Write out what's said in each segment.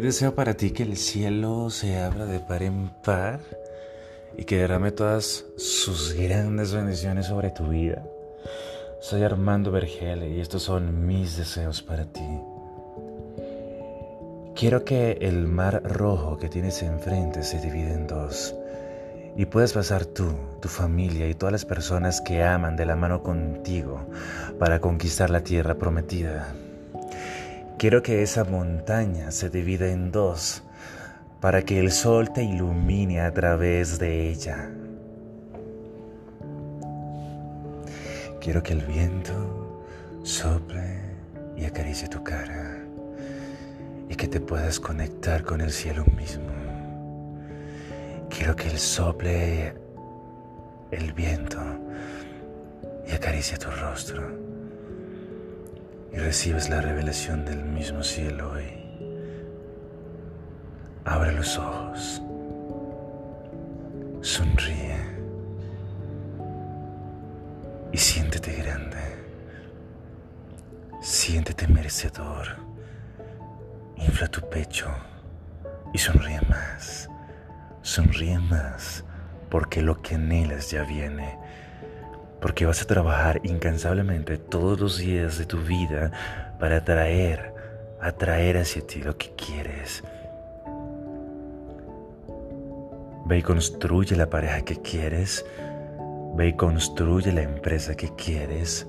Deseo para ti que el cielo se abra de par en par y que derrame todas sus grandes bendiciones sobre tu vida. Soy Armando Vergele y estos son mis deseos para ti. Quiero que el mar rojo que tienes enfrente se divida en dos y puedas pasar tú, tu familia y todas las personas que aman de la mano contigo para conquistar la tierra prometida. Quiero que esa montaña se divida en dos para que el sol te ilumine a través de ella. Quiero que el viento sople y acaricie tu cara y que te puedas conectar con el cielo mismo. Quiero que el sople el viento y acaricie tu rostro y recibes la revelación del mismo cielo hoy. Abre los ojos. Sonríe. Y siéntete grande. Siéntete merecedor. Infla tu pecho y sonríe más. Sonríe más porque lo que anhelas ya viene porque vas a trabajar incansablemente todos los días de tu vida para atraer, atraer hacia ti lo que quieres. Ve y construye la pareja que quieres, ve y construye la empresa que quieres,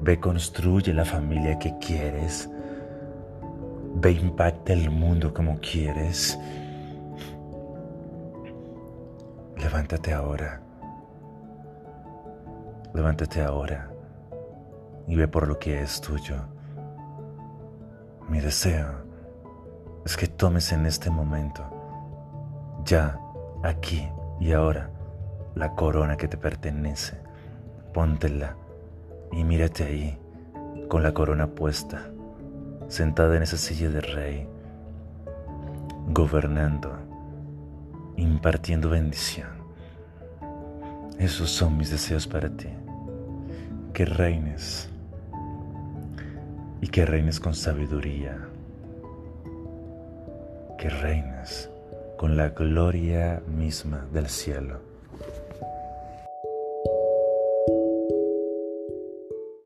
ve y construye la familia que quieres, ve e impacta el mundo como quieres. Levántate ahora Levántate ahora y ve por lo que es tuyo. Mi deseo es que tomes en este momento, ya, aquí y ahora, la corona que te pertenece. Póntela y mírate ahí, con la corona puesta, sentada en esa silla de rey, gobernando, impartiendo bendición. Esos son mis deseos para ti. Que reines. Y que reines con sabiduría, que reines con la gloria misma del cielo